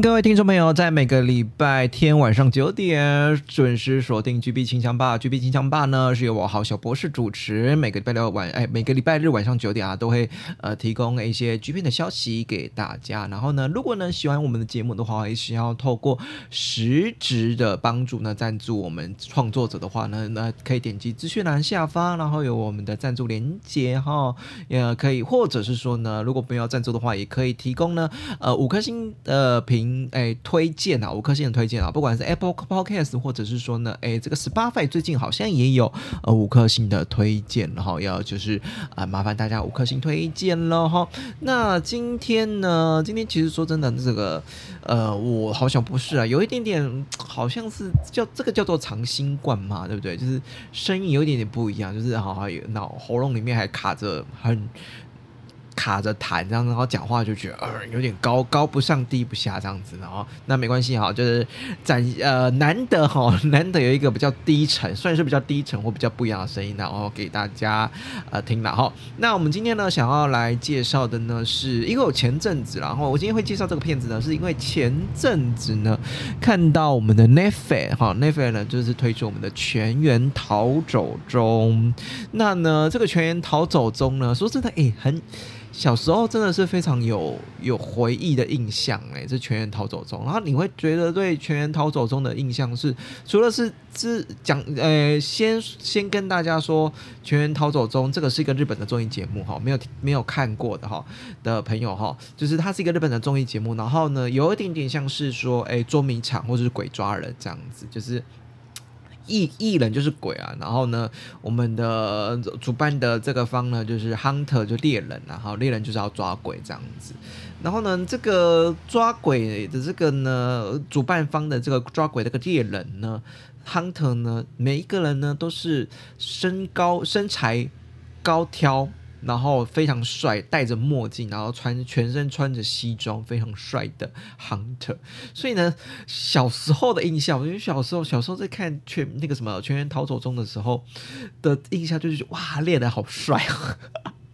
各位听众朋友，在每个礼拜天晚上九点准时锁定 GB 清枪吧。GB 清枪吧呢是由我好小博士主持，每个礼拜六晚哎，每个礼拜日晚上九点啊，都会呃提供一些 G 片的消息给大家。然后呢，如果呢喜欢我们的节目的话，也需要透过实质的帮助呢赞助我们创作者的话呢，那可以点击资讯栏下方，然后有我们的赞助连接哈，也可以，或者是说呢，如果不要赞助的话，也可以提供呢呃五颗星的评。哎，推荐啊，五颗星的推荐啊，不管是 Apple Podcast 或者是说呢，哎，这个 Spotify 最近好像也有呃五颗星的推荐，然后要就是啊，麻烦大家五颗星推荐了哈。那今天呢，今天其实说真的，这个呃，我好像不是啊，有一点点好像是叫这个叫做长新冠嘛，对不对？就是声音有一点点不一样，就是好像有脑喉咙里面还卡着很。卡着痰这样，然后讲话就觉得呃有点高高不上低不下这样子，然后那没关系哈，就是展呃难得哈，难得有一个比较低沉，算是比较低沉或比较不一样的声音，然后给大家呃听了哈。那我们今天呢想要来介绍的呢，是因为我前阵子，然后我今天会介绍这个片子呢，是因为前阵子呢看到我们的 Netflix 哈，Netflix 呢就是推出我们的《全员逃走中》，那呢这个《全员逃走中》呢，说真的诶，很。小时候真的是非常有有回忆的印象哎，这《全员逃走中》，然后你会觉得对《全员逃走中》的印象是，除了是是讲呃，先先跟大家说，《全员逃走中》这个是一个日本的综艺节目哈，没有没有看过的哈的朋友哈，就是它是一个日本的综艺节目，然后呢，有一点点像是说，哎，捉迷藏或者是鬼抓人这样子，就是。艺艺人就是鬼啊，然后呢，我们的主办的这个方呢就是 hunter 就猎人，然后猎人就是要抓鬼这样子，然后呢，这个抓鬼的这个呢，主办方的这个抓鬼这个猎人呢，hunter 呢，每一个人呢都是身高身材高挑。然后非常帅，戴着墨镜，然后穿全身穿着西装，非常帅的 hunter。所以呢，小时候的印象，因为小时候小时候在看全那个什么《全员逃走中》的时候的印象，就是哇，练的好帅啊！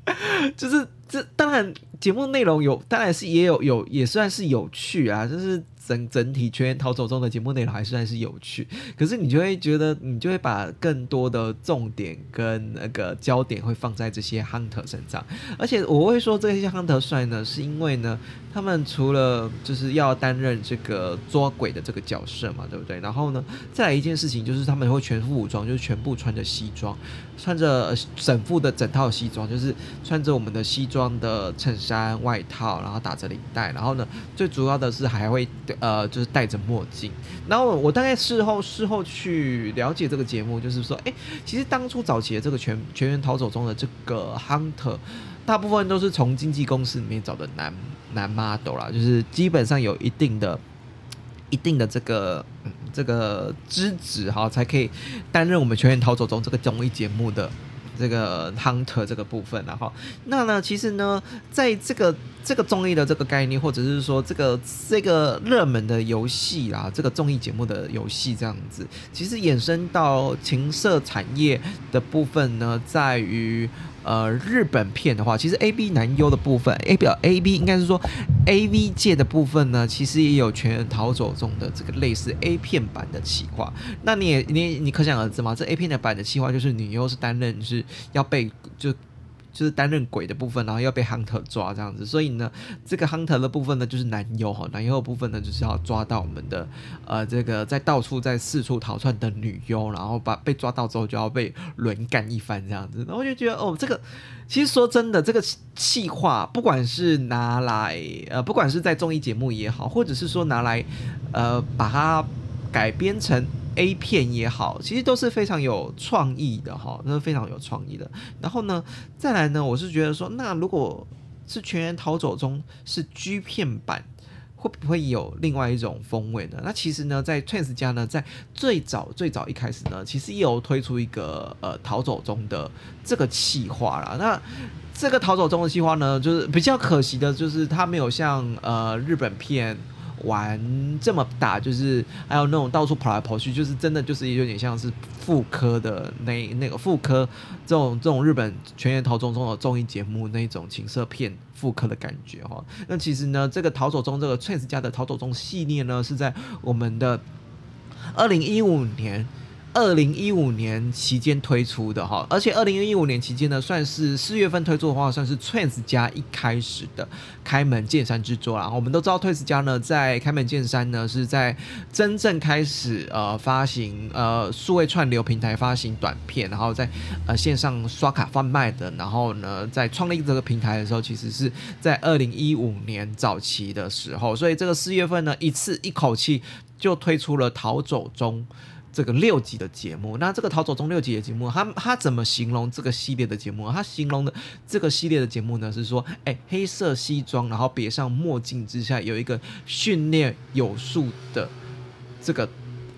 就是这当然节目内容有，当然是也有有也算是有趣啊，就是。整整体全员逃走中的节目内容还算是有趣，可是你就会觉得你就会把更多的重点跟那个焦点会放在这些 hunter 身上，而且我会说这些 hunter 帅呢，是因为呢，他们除了就是要担任这个捉鬼的这个角色嘛，对不对？然后呢，再来一件事情就是他们会全副武装，就是全部穿着西装，穿着整副的整套西装，就是穿着我们的西装的衬衫外套，然后打着领带，然后呢，最主要的是还会。呃，就是戴着墨镜，然后我大概事后事后去了解这个节目，就是说，哎，其实当初早期的这个全全员逃走中的这个 hunter，大部分都是从经纪公司里面找的男男 model 啦，就是基本上有一定的一定的这个这个资质哈，才可以担任我们全员逃走中这个综艺节目的。这个 hunter 这个部分，然后那呢，其实呢，在这个这个综艺的这个概念，或者是说这个这个热门的游戏啊，这个综艺节目的游戏这样子，其实衍生到情色产业的部分呢，在于。呃，日本片的话，其实 A B 男优的部分，A 表 A B 应该是说 A V 界的部分呢，其实也有全员逃走中的这个类似 A 片版的企划。那你也你你可想而知嘛，这 A 片的版的企划就是女优是担任是要被就。就是担任鬼的部分，然后要被 hunter 抓这样子，所以呢，这个 hunter 的部分呢，就是男优哈，男优的部分呢，就是要抓到我们的呃这个在到处在四处逃窜的女优，然后把被抓到之后就要被轮干一番这样子，然后就觉得哦，这个其实说真的，这个气话不管是拿来呃，不管是在综艺节目也好，或者是说拿来呃把它改编成 A 片也好，其实都是非常有创意的哈，那是非常有创意的。然后呢，再来呢，我是觉得说，那如果是全员逃走中是 G 片版。会不会有另外一种风味呢？那其实呢，在 Twins 家呢，在最早最早一开始呢，其实也有推出一个呃逃走中的这个企划啦。那这个逃走中的计划呢，就是比较可惜的，就是它没有像呃日本片。玩这么大，就是还有那种到处跑来跑去，就是真的就是有点像是妇科的那那个妇科这种这种日本全员逃走中的综艺节目那种情色片妇科的感觉哈。那其实呢，这个逃走中这个 TRANS 家的逃走中系列呢，是在我们的二零一五年。二零一五年期间推出的哈，而且二零一五年期间呢，算是四月份推出的话，算是 Twins 家一开始的开门见山之作啦。我们都知道 Twins 家呢，在开门见山呢，是在真正开始呃发行呃数位串流平台发行短片，然后在呃线上刷卡贩卖的，然后呢，在创立这个平台的时候，其实是在二零一五年早期的时候，所以这个四月份呢，一次一口气就推出了《逃走中》。这个六集的节目，那这个逃走中六集的节目，他他怎么形容这个系列的节目？他形容的这个系列的节目呢，是说，哎，黑色西装，然后别上墨镜之下，有一个训练有素的这个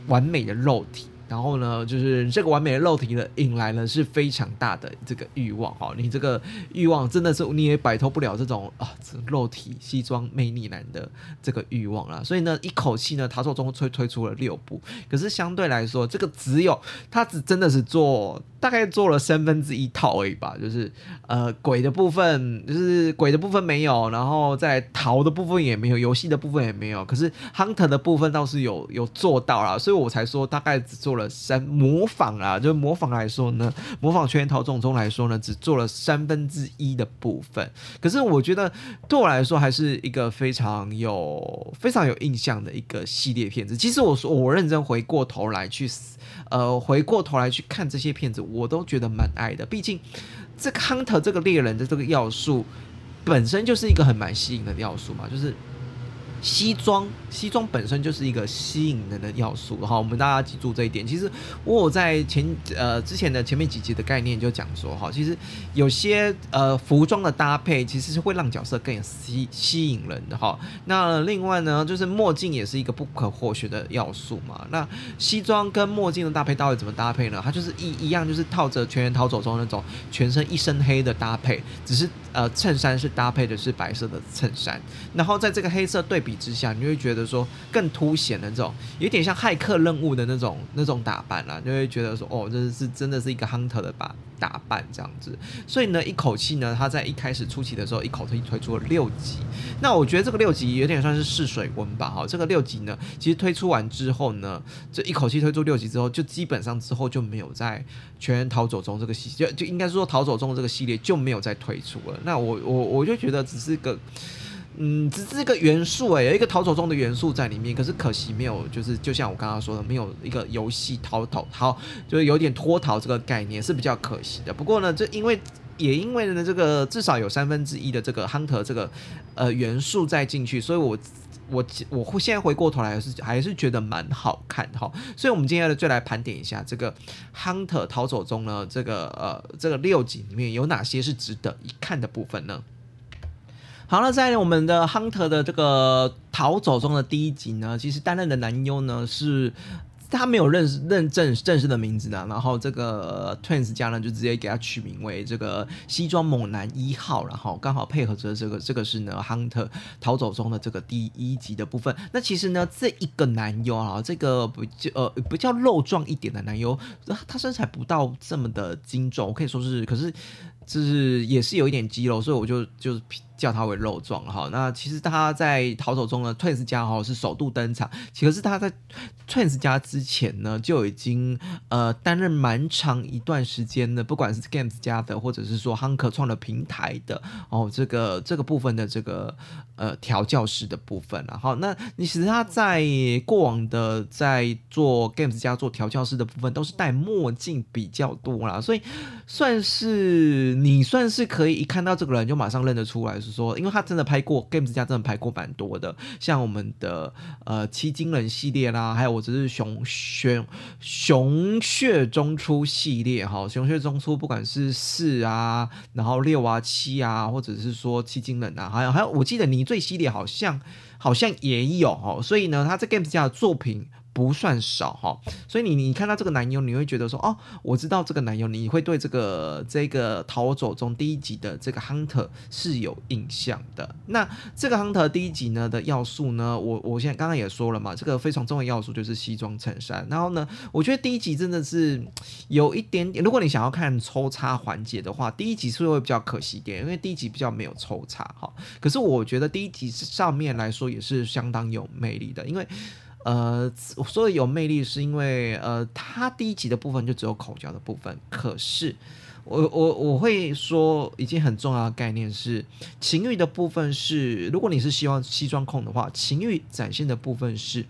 完美的肉体。然后呢，就是这个完美的肉体呢，引来了是非常大的这个欲望哈。你这个欲望真的是你也摆脱不了这种啊，这肉体西装魅力男的这个欲望啦。所以呢，一口气呢，他说中推推出了六部，可是相对来说，这个只有他只真的是做。大概做了三分之一套而已吧，就是呃鬼的部分，就是鬼的部分没有，然后在逃的部分也没有，游戏的部分也没有，可是 hunter 的部分倒是有有做到了，所以我才说大概只做了三模仿啊，就模仿来说呢，模仿全员逃中中来说呢，只做了三分之一的部分，可是我觉得对我来说还是一个非常有非常有印象的一个系列片子。其实我说我认真回过头来去。呃，回过头来去看这些片子，我都觉得蛮爱的。毕竟，这个 hunter 这个猎人的这个要素，本身就是一个很蛮吸引的要素嘛，就是。西装，西装本身就是一个吸引人的要素，哈，我们大家记住这一点。其实我有在前呃之前的前面几集的概念就讲说，哈，其实有些呃服装的搭配其实是会让角色更吸吸引人的，哈。那另外呢，就是墨镜也是一个不可或缺的要素嘛。那西装跟墨镜的搭配到底怎么搭配呢？它就是一一样，就是套着全员逃走中那种全身一身黑的搭配，只是呃衬衫是搭配的是白色的衬衫，然后在这个黑色对比。比之下，你会觉得说更凸显的这种，有点像骇客任务的那种那种打扮啦，你会觉得说，哦，这是真的是一个 hunter 的吧打扮这样子。所以呢，一口气呢，他在一开始初期的时候，一口气推出了六集。那我觉得这个六集有点算是试水温吧。哈，这个六集呢，其实推出完之后呢，这一口气推出六集之后，就基本上之后就没有在全员逃走中这个系就就应该是说逃走中这个系列就没有再推出了。那我我我就觉得只是个。嗯，只是一个元素哎，有一个逃走中的元素在里面，可是可惜没有，就是就像我刚刚说的，没有一个游戏逃逃逃，就是有点脱逃这个概念是比较可惜的。不过呢，这因为也因为呢，这个至少有三分之一的这个 hunter 这个呃元素在进去，所以我我我会现在回过头来是还是觉得蛮好看哈。所以我们今天呢就来盘点一下这个 hunter 逃走中呢这个呃这个六集里面有哪些是值得一看的部分呢？好了，在我们的 Hunter 的这个逃走中的第一集呢，其实担任的男优呢是他没有认识认证正式的名字的，然后这个 Twins 家呢就直接给他取名为这个西装猛男一号，然后刚好配合着这个这个是呢 Hunter 逃走中的这个第一集的部分。那其实呢，这一个男优啊，这个不叫呃不叫肉壮一点的男优，他身材不到这么的精壮，我可以说是，可是就是也是有一点肌肉，所以我就就是。叫他为肉壮哈，那其实他在逃走中的 Twins 家哈是首度登场，其实他在 Twins 家之前呢就已经呃担任蛮长一段时间的，不管是 Games 家的或者是说 Hunk 创的平台的哦，这个这个部分的这个呃调教师的部分了哈那你其实他在过往的在做 Games 家做调教师的部分都是戴墨镜比较多啦，所以算是你算是可以一看到这个人就马上认得出来，是说，因为他真的拍过，Games 家，真的拍过蛮多的，像我们的呃七金人系列啦，还有我只是熊熊熊血中出系列哈，熊血中出不管是四啊，然后六啊七啊，或者是说七金人啊，还有还有，我记得你最系列好像好像也有哈，所以呢，他在 Games 家的作品。不算少哈，所以你你看到这个男优，你会觉得说哦，我知道这个男优，你会对这个这个逃走中第一集的这个 hunter 是有印象的。那这个 hunter 第一集呢的要素呢，我我现在刚刚也说了嘛，这个非常重要的要素就是西装衬衫。然后呢，我觉得第一集真的是有一点点，如果你想要看抽插环节的话，第一集是会比较可惜点，因为第一集比较没有抽插哈。可是我觉得第一集上面来说也是相当有魅力的，因为。呃，我说的有魅力，是因为呃，它第一集的部分就只有口交的部分。可是，我我我会说，一件很重要的概念是，情欲的部分是，如果你是希望西装控的话，情欲展现的部分是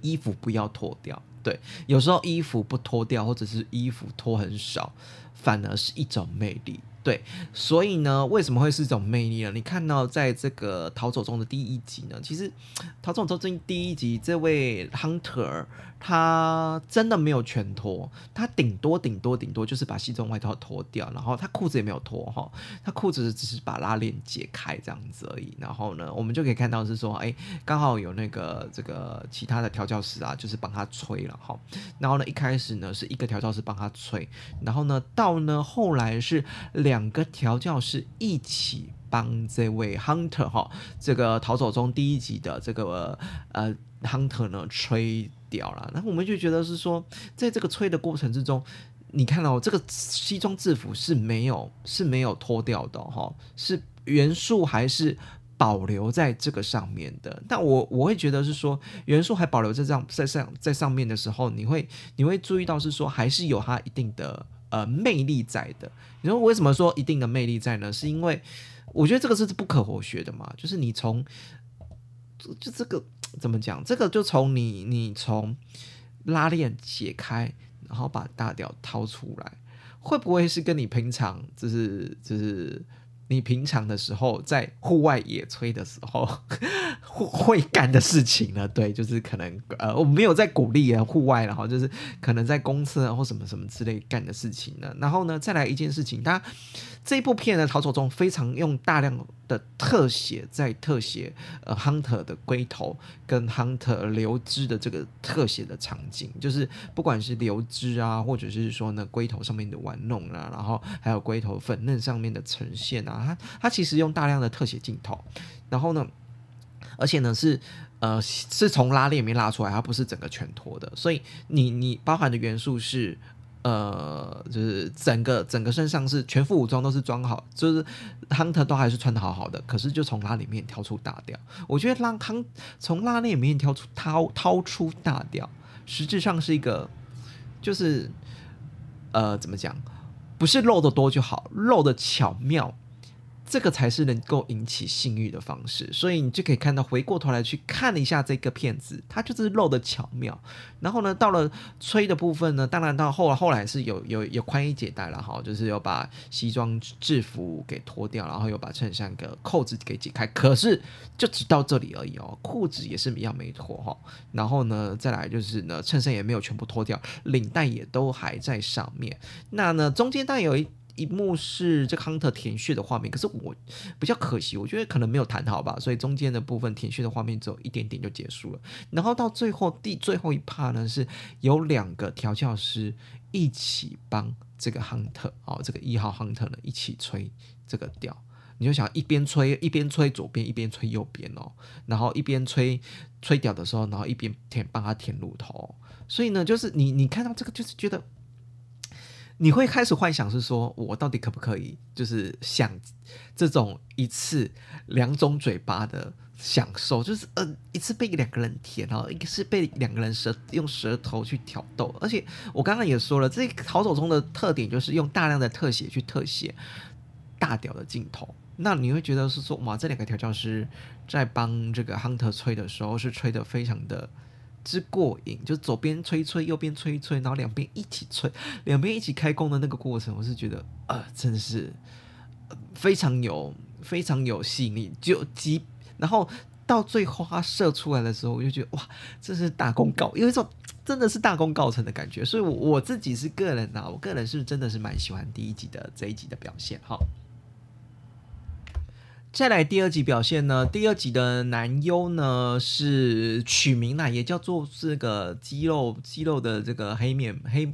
衣服不要脱掉。对，有时候衣服不脱掉，或者是衣服脱很少，反而是一种魅力。对，所以呢，为什么会是一种魅力呢？你看到在这个逃走中的第一集呢，其实逃走中这第一集，这位 hunter。他真的没有全脱，他顶多顶多顶多就是把西装外套脱掉，然后他裤子也没有脱哈，他裤子只是把拉链解开这样子而已。然后呢，我们就可以看到是说，哎，刚好有那个这个其他的调教师啊，就是帮他吹了哈。然后呢，一开始呢是一个调教师帮他吹，然后呢到呢后来是两两个调教师一起帮这位 hunter 哈，这个逃走中第一集的这个呃 hunter 呢吹。掉了，然后我们就觉得是说，在这个吹的过程之中，你看到这个西装制服是没有是没有脱掉的哈，是元素还是保留在这个上面的。但我我会觉得是说，元素还保留在这样在上在上面的时候，你会你会注意到是说，还是有它一定的呃魅力在的。你说为什么说一定的魅力在呢？是因为我觉得这个是不可或学的嘛，就是你从就这个。怎么讲？这个就从你你从拉链解开，然后把大屌掏出来，会不会是跟你平常就是就是你平常的时候在户外野炊的时候 会会干的事情呢？对，就是可能呃，我没有在鼓励啊户外，然后就是可能在公厕或什么什么之类干的事情呢。然后呢，再来一件事情，他。这部片呢逃走中非常用大量的特写，在特写呃 hunter 的龟头跟 hunter 流汁的这个特写的场景，就是不管是流汁啊，或者是说呢龟头上面的玩弄啊，然后还有龟头粉嫩上面的呈现啊，它它其实用大量的特写镜头，然后呢，而且呢是呃是从拉链里面拉出来，它不是整个全脱的，所以你你包含的元素是。呃，就是整个整个身上是全副武装都是装好，就是 hunter 都还是穿的好好的，可是就从拉里面挑出大调。我觉得让 h 从拉链里面挑出掏掏出大调，实质上是一个，就是呃怎么讲，不是漏的多就好，漏的巧妙。这个才是能够引起性欲的方式，所以你就可以看到，回过头来去看了一下这个片子，它就是露的巧妙。然后呢，到了吹的部分呢，当然到后后来是有有有宽衣解带了哈，就是有把西装制服给脱掉，然后又把衬衫的扣子给解开。可是就只到这里而已哦，裤子也是一样没脱哈。然后呢，再来就是呢，衬衫也没有全部脱掉，领带也都还在上面。那呢，中间当然有一。一幕是这个 hunter 填血的画面，可是我比较可惜，我觉得可能没有谈好吧，所以中间的部分填血的画面只有一点点就结束了。然后到最后第最后一 part 呢，是有两个调教师一起帮这个 hunter 哦，这个一号 hunter 呢一起吹这个调，你就想一边吹一边吹左边，一边吹右边哦，然后一边吹吹屌的时候，然后一边填帮他填乳头，所以呢，就是你你看到这个就是觉得。你会开始幻想是说，我到底可不可以，就是想这种一次两种嘴巴的享受，就是呃一次被两个人舔，然后一个是被两个人舌用舌头去挑逗，而且我刚刚也说了，这逃走中的特点就是用大量的特写去特写大屌的镜头，那你会觉得是说，哇，这两个调教师在帮这个 hunter 吹的时候是吹的非常的之过瘾，就左边吹吹，右边吹吹，然后两边一起吹，两边一起开弓的那个过程，我是觉得啊，真的是非常有非常有吸引力。就即然后到最后它射出来的时候，我就觉得哇，这是大功告，有一种真的是大功告成的感觉。所以，我我自己是个人呐，我个人是真的是蛮喜欢第一集的这一集的表现哈。再来第二集表现呢？第二集的男优呢是取名啦，也叫做这个肌肉肌肉的这个黑面黑。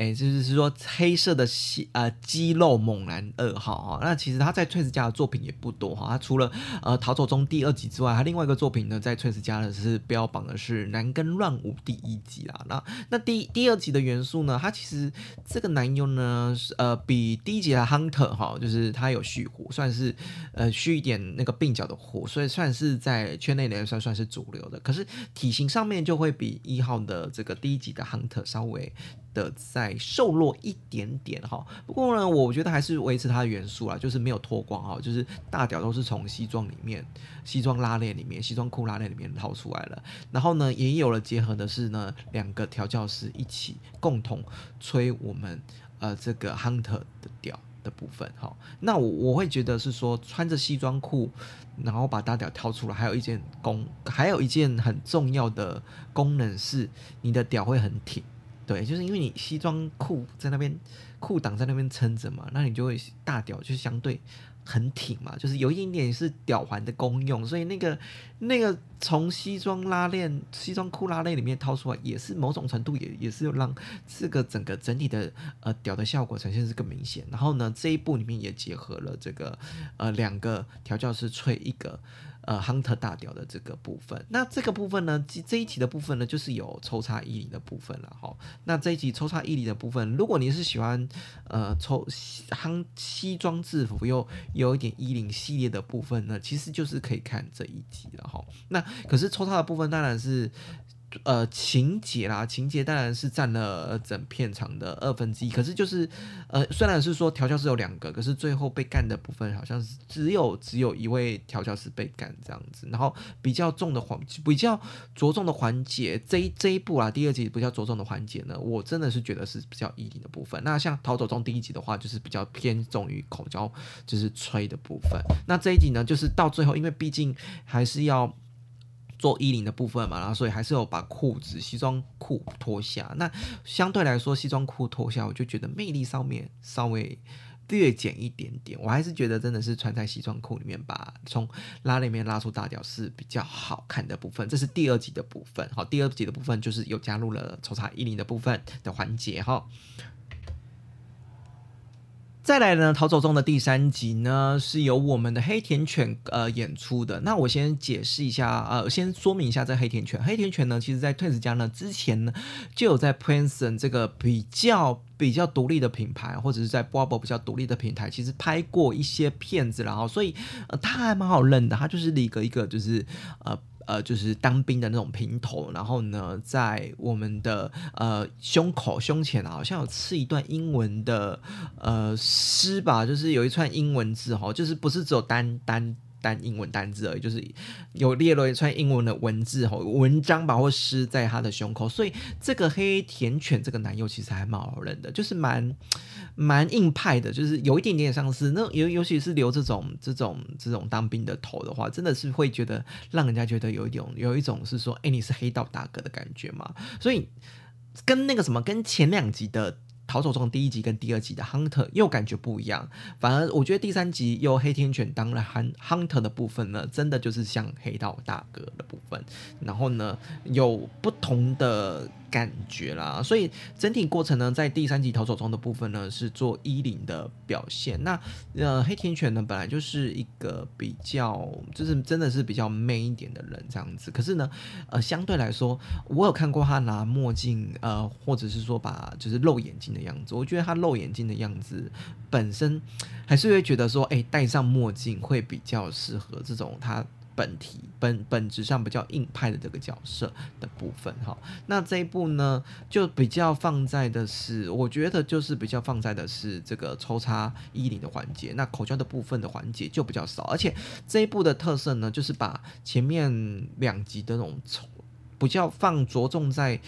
哎，就是是说黑色的肌呃肌肉猛男二号哈，那其实他在翠丝家的作品也不多哈，他除了呃逃走中第二集之外，他另外一个作品呢在翠丝家的是标榜的是男根乱舞第一集啦。那那第第二集的元素呢，他其实这个男优呢呃比第一集的 Hunter 哈，就是他有蓄火，算是呃蓄一点那个鬓角的火，所以算是在圈内来算算是主流的。可是体型上面就会比一号的这个第一集的 Hunter 稍微。的再瘦弱一点点哈，不过呢，我觉得还是维持它的元素啦，就是没有脱光哈，就是大屌都是从西装里面、西装拉链里面、西装裤拉链里面掏出来了，然后呢，也有了结合的是呢，两个调教师一起共同吹我们呃这个 hunter 的屌的部分哈，那我我会觉得是说穿着西装裤，然后把大屌掏出来，还有一件功，还有一件很重要的功能是你的屌会很挺。对，就是因为你西装裤在那边，裤裆在那边撑着嘛，那你就会大屌就相对很挺嘛，就是有一点点是屌环的功用，所以那个那个从西装拉链、西装裤拉链里面掏出来，也是某种程度也也是让这个整个整体的呃屌的效果呈现是更明显。然后呢，这一步里面也结合了这个呃两个调教师吹一个。呃，hunter 大屌的这个部分，那这个部分呢，这这一集的部分呢，就是有抽插衣领的部分了哈。那这一集抽插衣领的部分，如果你是喜欢呃抽夯西装制服又有一点衣领系列的部分呢，其实就是可以看这一集了哈。那可是抽插的部分当然是。呃，情节啦，情节当然是占了整片场的二分之一。可是就是，呃，虽然是说调教师有两个，可是最后被干的部分好像是只有只有一位调教师被干这样子。然后比较重的环，比较着重的环节，这一这一部啊，第二集比较着重的环节呢，我真的是觉得是比较异定的部分。那像逃走中第一集的话，就是比较偏重于口交，就是吹的部分。那这一集呢，就是到最后，因为毕竟还是要。做衣领的部分嘛，然后所以还是有把裤子、西装裤脱下。那相对来说，西装裤脱下，我就觉得魅力上面稍微略减一点点。我还是觉得真的是穿在西装裤里面，把从拉里面拉出大屌是比较好看的部分。这是第二集的部分。好，第二集的部分就是有加入了抽查衣领的部分的环节哈。再来呢，逃走中的第三集呢，是由我们的黑田犬呃演出的。那我先解释一下，呃，先说明一下这黑田犬。黑田犬呢，其实在 Twins 家呢之前呢，就有在 Princeton 这个比较比较独立的品牌，或者是在 Bravo 比较独立的平台，其实拍过一些片子然后所以呃，他还蛮好认的。他就是一个一个就是呃。呃，就是当兵的那种平头，然后呢，在我们的呃胸口胸前，好像有刺一段英文的呃诗吧，就是有一串英文字哈，就是不是只有单单。单英文单字而已，就是有列了一串英文的文字吼，文章吧或诗在他的胸口，所以这个黑田犬这个男友其实还蛮好认的，就是蛮 蛮硬派的，就是有一点点像是。那尤尤其是留这种这种这种当兵的头的话，真的是会觉得让人家觉得有一种有一种是说，哎，你是黑道大哥的感觉嘛。所以跟那个什么，跟前两集的。逃走中第一集跟第二集的 Hunter 又感觉不一样，反而我觉得第三集由黑天犬当了 Hunter 的部分呢，真的就是像黑道大哥的部分，然后呢有不同的。感觉啦，所以整体过程呢，在第三集逃走中的部分呢，是做衣领的表现。那呃，黑田犬呢，本来就是一个比较，就是真的是比较 man 一点的人这样子。可是呢，呃，相对来说，我有看过他拿墨镜，呃，或者是说把就是露眼睛的样子。我觉得他露眼睛的样子本身还是会觉得说，哎，戴上墨镜会比较适合这种他。本体本本质上比较硬派的这个角色的部分哈，那这一部呢就比较放在的是，我觉得就是比较放在的是这个抽插衣领的环节，那口交的部分的环节就比较少，而且这一部的特色呢，就是把前面两集的那种比较放着重在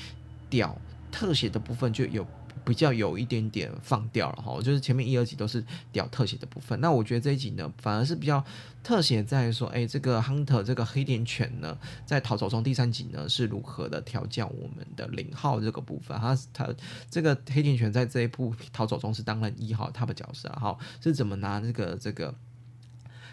屌特写的部分就有。比较有一点点放掉了哈，就是前面一二集都是屌特写的部分，那我觉得这一集呢，反而是比较特写在说，哎，这个 Hunter 这个黑点犬呢，在逃走中第三集呢是如何的调教我们的零号这个部分，他他这个黑点犬在这一部逃走中是当了一号他的角色哈，是怎么拿这个这个。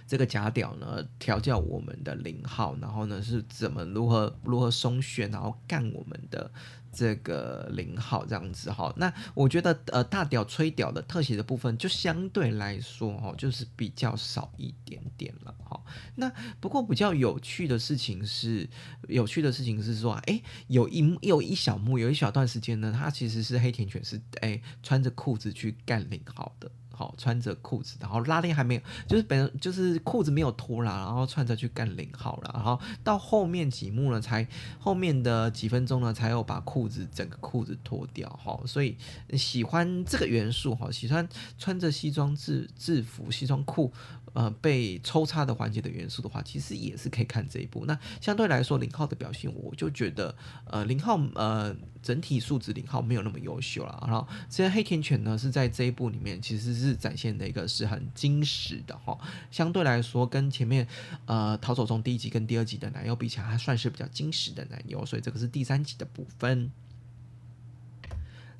这个假屌呢，调教我们的零号，然后呢是怎么如何如何松旋，然后干我们的这个零号这样子哈。那我觉得呃大屌吹屌的特写的部分，就相对来说哦，就是比较少一点点了哈。那不过比较有趣的事情是，有趣的事情是说，哎，有一有一小幕，有一小段时间呢，他其实是黑田犬是哎穿着裤子去干零号的。好，穿着裤子，然后拉链还没有，就是本就是裤子没有脱啦，然后穿着去干零号了，然后到后面几幕呢，才后面的几分钟呢，才有把裤子整个裤子脱掉哈，所以喜欢这个元素哈，喜欢穿着西装制制服西装裤。呃，被抽插的环节的元素的话，其实也是可以看这一部。那相对来说，零号的表现，我就觉得，呃，零号呃整体素质零号没有那么优秀了。然后，这些黑田犬呢，是在这一部里面其实是展现的一个是很精实的哈。相对来说，跟前面呃逃走中第一集跟第二集的男优比起来，还算是比较精实的男优。所以这个是第三集的部分。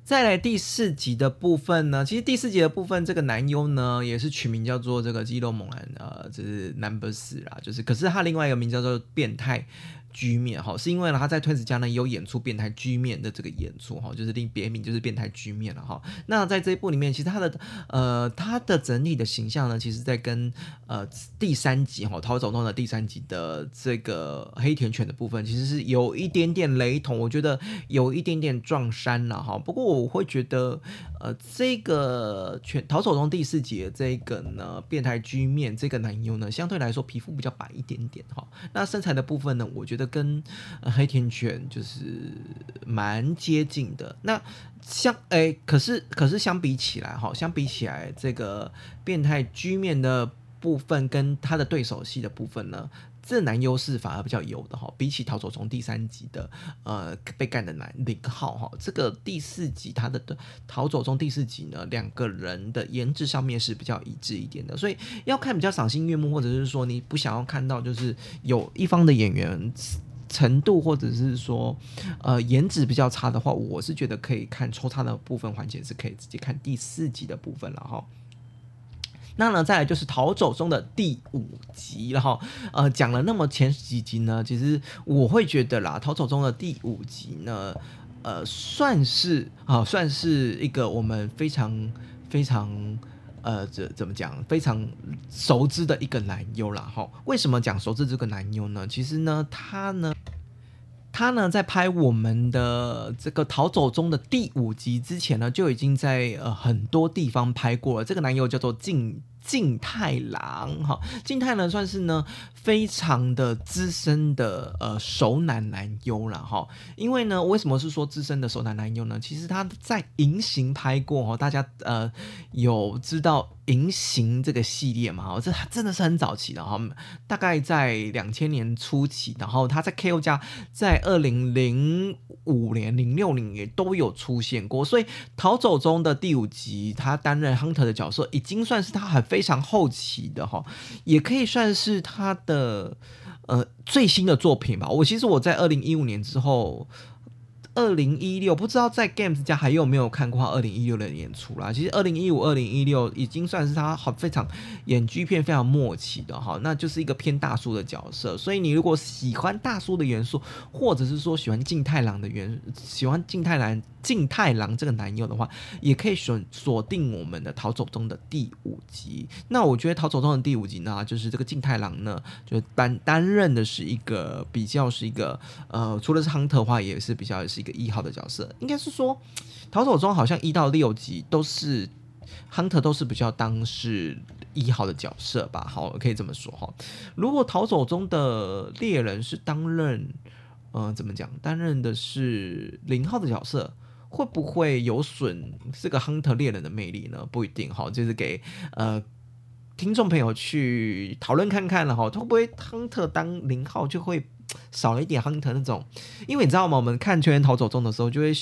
再来第四集的部分呢，其实第四集的部分，这个男优呢也是取名叫做这个肌肉猛男，呃，就是 Number 四啦，就是，可是他另外一个名字叫做变态。居面哈，是因为呢他在推子家呢有演出变态居面的这个演出哈，就是另别名就是变态居面了哈。那在这一部里面，其实他的呃他的整体的形象呢，其实在跟呃第三集哈逃走中的第三集的这个黑田犬的部分，其实是有一点点雷同，我觉得有一点点撞衫了哈。不过我会觉得呃这个犬逃走中第四集的这个呢变态居面这个男优呢，相对来说皮肤比较白一点点哈。那身材的部分呢，我觉得。跟黑田犬就是蛮接近的。那相哎，可是可是相比起来哈，相比起来这个变态居面的部分跟他的对手戏的部分呢，这男优势反而比较有的哈。比起逃走中第三集的呃被干的男零号哈，这个第四集他的逃走中第四集呢，两个人的颜值上面是比较一致一点的。所以要看比较赏心悦目，或者是说你不想要看到就是有一方的演员。程度或者是说，呃，颜值比较差的话，我是觉得可以看抽插的部分环节是可以直接看第四集的部分了哈。那呢，再来就是逃走中的第五集了哈。呃，讲了那么前几集呢，其实我会觉得啦，逃走中的第五集呢，呃，算是啊，算是一个我们非常非常。呃，这怎么讲？非常熟知的一个男优啦，哈。为什么讲熟知这个男优呢？其实呢，他呢，他呢，在拍我们的这个《逃走中的第五集》之前呢，就已经在呃很多地方拍过了。这个男优叫做静静太郎，哈，静太郎算是呢。非常的资深的呃熟男男优了哈，因为呢，为什么是说资深的熟男男优呢？其实他在银行拍过哈，大家呃有知道银行这个系列嘛？这真的是很早期的哈，大概在两千年初期，然后他在 KO 家在二零零五年、零六年也都有出现过，所以逃走中的第五集他担任 Hunter 的角色，已经算是他很非常后期的哈，也可以算是他。的呃最新的作品吧，我其实我在二零一五年之后。二零一六不知道在 Games 家还有没有看过二零一六的演出啦？其实二零一五、二零一六已经算是他好非常演剧片非常默契的哈，那就是一个偏大叔的角色。所以你如果喜欢大叔的元素，或者是说喜欢静太郎的元，喜欢静太郎静太郎这个男友的话，也可以选锁定我们的逃走中的第五集。那我觉得逃走中的第五集呢，就是这个静太郎呢，就担担任的是一个比较是一个呃，除了是 Hunter 的话，也是比较是。一个一号的角色，应该是说，逃走中好像一到六集都是 Hunter 都是比较当是一号的角色吧，好，可以这么说哈。如果逃走中的猎人是担任，呃，怎么讲，担任的是零号的角色，会不会有损这个 Hunter 猎人的魅力呢？不一定哈，就是给呃听众朋友去讨论看看了哈，会不会 Hunter 当零号就会。少了一点亨特那种，因为你知道吗？我们看《全员逃走中》的时候，就会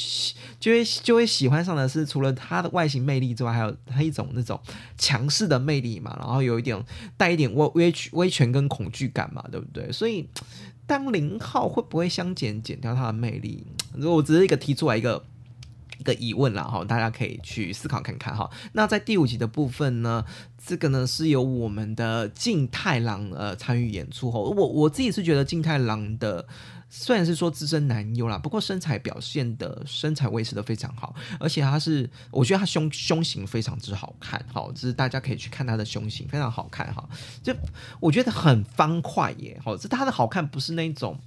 就会就会喜欢上的是除了他的外形魅力之外，还有他一种那种强势的魅力嘛，然后有一点带一点威威威权跟恐惧感嘛，对不对？所以当零号会不会相减减掉他的魅力？如果我只是一个提出来一个。一个疑问啦，哈，大家可以去思考看看哈。那在第五集的部分呢，这个呢是由我们的静太郎呃参与演出哈。我我自己是觉得静太郎的虽然是说资深男优啦，不过身材表现的身材维持的非常好，而且他是我觉得他胸胸型非常之好看，好，这是大家可以去看他的胸型非常好看哈。就我觉得很方块耶，好，这他的好看不是那种。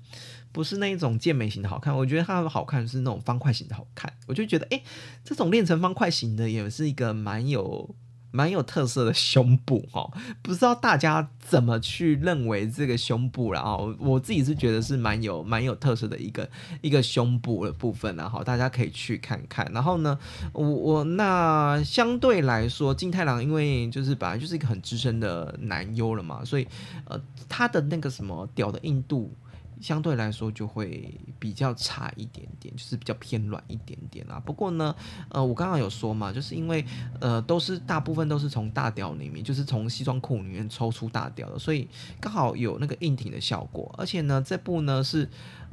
不是那一种健美型的好看，我觉得它的好看是那种方块型的好看。我就觉得，哎，这种练成方块型的也是一个蛮有蛮有特色的胸部哈。不知道大家怎么去认为这个胸部，然后我自己是觉得是蛮有蛮有特色的一个一个胸部的部分然后大家可以去看看。然后呢，我我那相对来说，金太郎因为就是本来就是一个很资深的男优了嘛，所以呃，他的那个什么屌的硬度。相对来说就会比较差一点点，就是比较偏软一点点啦。不过呢，呃，我刚刚有说嘛，就是因为呃都是大部分都是从大调里面，就是从西装裤里面抽出大调的，所以刚好有那个硬挺的效果。而且呢，这部呢是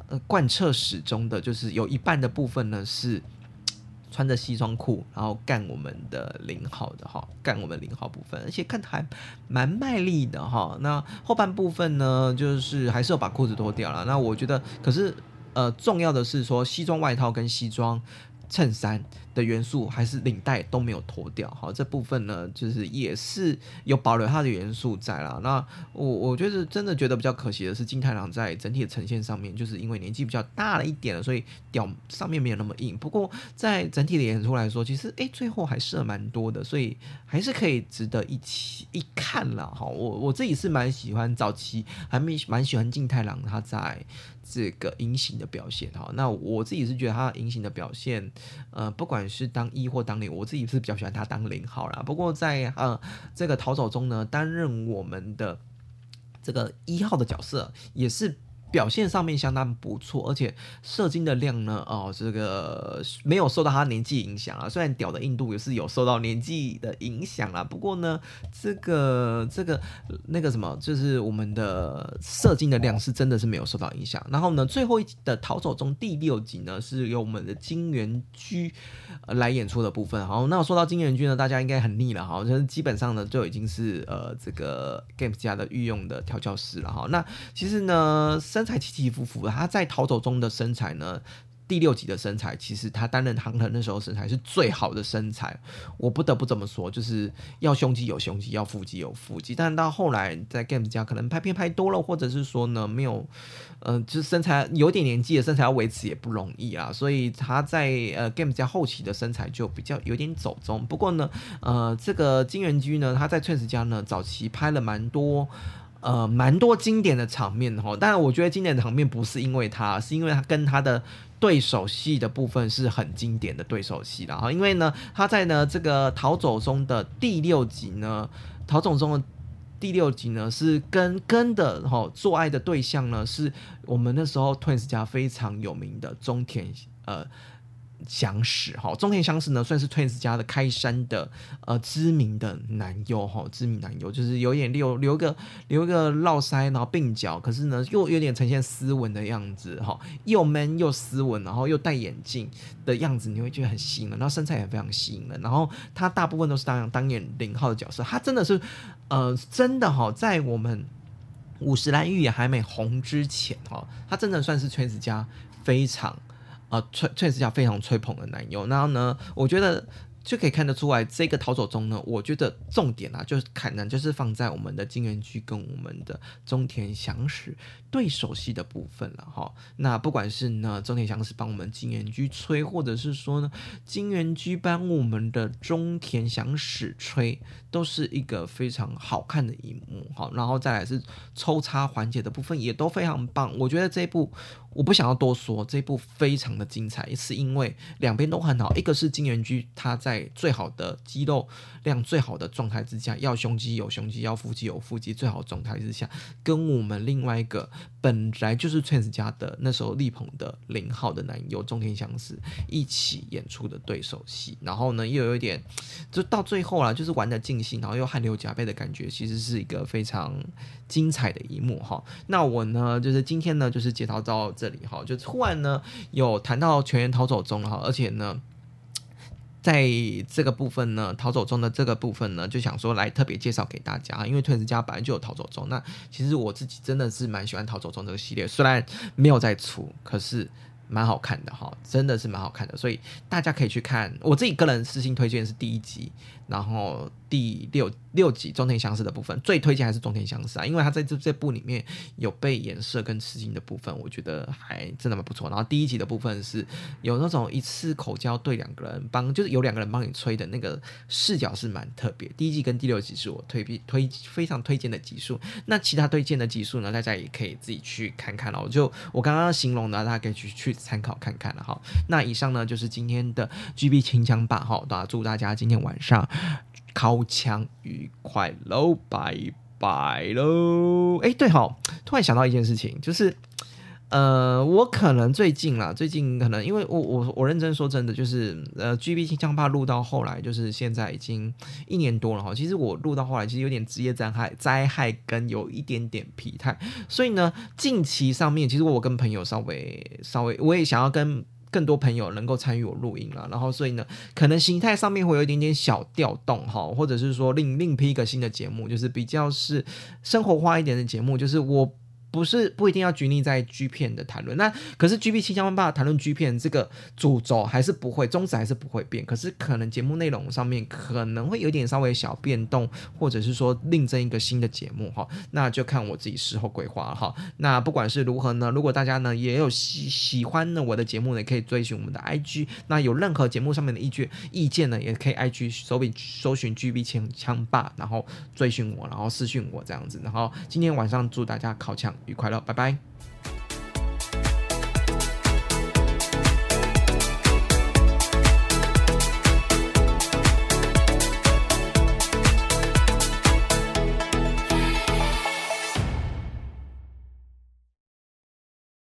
呃贯彻始终的，就是有一半的部分呢是。穿着西装裤，然后干我们的零号的哈，干我们零号部分，而且看还蛮卖力的哈。那后半部分呢，就是还是要把裤子脱掉了。那我觉得，可是呃，重要的是说西装外套跟西装。衬衫的元素还是领带都没有脱掉，好这部分呢，就是也是有保留它的元素在啦。那我我觉得真的觉得比较可惜的是，金太郎在整体的呈现上面，就是因为年纪比较大了一点了，所以屌上面没有那么硬。不过在整体的演出来说，其实诶最后还是蛮多的，所以还是可以值得一起一看了哈。我我自己是蛮喜欢早期，还没蛮喜欢金太郎他在。这个隐形的表现哈，那我自己是觉得他隐形的表现，呃，不管是当一或当零，我自己是比较喜欢他当零号啦。不过在呃这个逃走中呢，担任我们的这个一号的角色也是。表现上面相当不错，而且射精的量呢，哦，这个没有受到他年纪影响啊。虽然屌的硬度也是有受到年纪的影响啦，不过呢，这个这个那个什么，就是我们的射精的量是真的是没有受到影响。然后呢，最后一集的逃走中第六集呢，是由我们的金元居来演出的部分。好，那说到金元居呢，大家应该很腻了哈，就是基本上呢就已经是呃这个 Games 家的御用的调教师了哈。那其实呢。身材起起伏伏，他在逃走中的身材呢？第六集的身材，其实他担任航特那时候身材是最好的身材，我不得不这么说，就是要胸肌有胸肌，要腹肌有腹肌。但到后来在 Game 家可能拍片拍多了，或者是说呢没有，呃，就是身材有点年纪的身材要维持也不容易啊，所以他在呃 Game 家后期的身材就比较有点走中。不过呢，呃，这个金元居呢，他在 Twins 家呢早期拍了蛮多。呃，蛮多经典的场面哈，但是我觉得经典的场面不是因为他，是因为他跟他的对手戏的部分是很经典的对手戏然后因为呢，他在呢这个逃走中的第六集呢，逃走中的第六集呢是跟跟的哈做爱的对象呢，是我们那时候 Twins 家非常有名的中田呃。相识哈，中田相识呢，算是 Twins 家的开山的呃知名的男优哈，知名男优就是有点留留个留个络腮，然后鬓角，可是呢又有点呈现斯文的样子哈，又 man 又斯文，然后又戴眼镜的样子，你会觉得很吸引人，然后身材也非常吸引人，然后他大部分都是当当演零号的角色，他真的是呃真的哈，在我们五十岚玉也还没红之前哈，他真的算是 Twins 家非常。啊，吹吹是叫非常吹捧的男友，然后呢，我觉得。就可以看得出来，这个逃走中呢，我觉得重点啊，就是可能就是放在我们的金元居跟我们的中田祥史对手戏的部分了哈。那不管是呢中田祥史帮我们金元居吹，或者是说呢金元居帮我们的中田祥史吹，都是一个非常好看的一幕哈。然后再来是抽插环节的部分也都非常棒，我觉得这一部我不想要多说，这部非常的精彩，是因为两边都很好。一个是金元居，他在最好的肌肉量、最好的状态之下，要胸肌有胸肌，要腹肌有腹肌，最好状态之下，跟我们另外一个本来就是 Trans 家的那时候力捧的零号的男友中田相思一起演出的对手戏，然后呢又有一点，就到最后啦，就是玩的尽兴，然后又汗流浃背的感觉，其实是一个非常精彩的一幕哈。那我呢，就是今天呢，就是介绍到这里哈，就突然呢有谈到全员逃走中哈，而且呢，在这个部分呢，逃走中的这个部分呢，就想说来特别介绍给大家，因为推子家本来就有逃走中，那其实我自己真的是蛮喜欢逃走中这个系列，虽然没有在出，可是。蛮好看的哈，真的是蛮好看的，所以大家可以去看。我自己个人私信推荐是第一集，然后第六六集中田相似的部分，最推荐还是中田相似啊，因为他在这这部里面有被颜色跟吃惊的部分，我觉得还真的蛮不错。然后第一集的部分是有那种一次口交对两个人帮，就是有两个人帮你吹的那个视角是蛮特别。第一集跟第六集是我推推非常推荐的集数，那其他推荐的集数呢，大家也可以自己去看看哦。就我刚刚形容的，大家可以去去。参考看看了哈，那以上呢就是今天的 GB 清枪版哈，大家祝大家今天晚上靠枪愉快喽，拜拜喽！哎，对哈，突然想到一件事情，就是。呃，我可能最近啦，最近可能因为我我我认真说真的，就是呃，G B 枪怕录到后来，就是现在已经一年多了哈。其实我录到后来，其实有点职业灾害灾害跟有一点点疲态，所以呢，近期上面其实我跟朋友稍微稍微，我也想要跟更多朋友能够参与我录音了，然后所以呢，可能形态上面会有一点点小调动哈，或者是说另另批一个新的节目，就是比较是生活化一点的节目，就是我。不是不一定要拘泥在 G 片的谈论，那可是 G B 七千万八谈论 G 片这个主轴还是不会，宗旨还是不会变。可是可能节目内容上面可能会有点稍微小变动，或者是说另增一个新的节目哈，那就看我自己事后规划哈。那不管是如何呢，如果大家呢也有喜喜欢呢我的节目呢，可以追寻我们的 I G。那有任何节目上面的意见意见呢，也可以 I G 搜笔搜寻 G B 枪枪霸，然后追寻我，然后私讯我这样子。然后今天晚上祝大家考枪。愉快了，拜拜。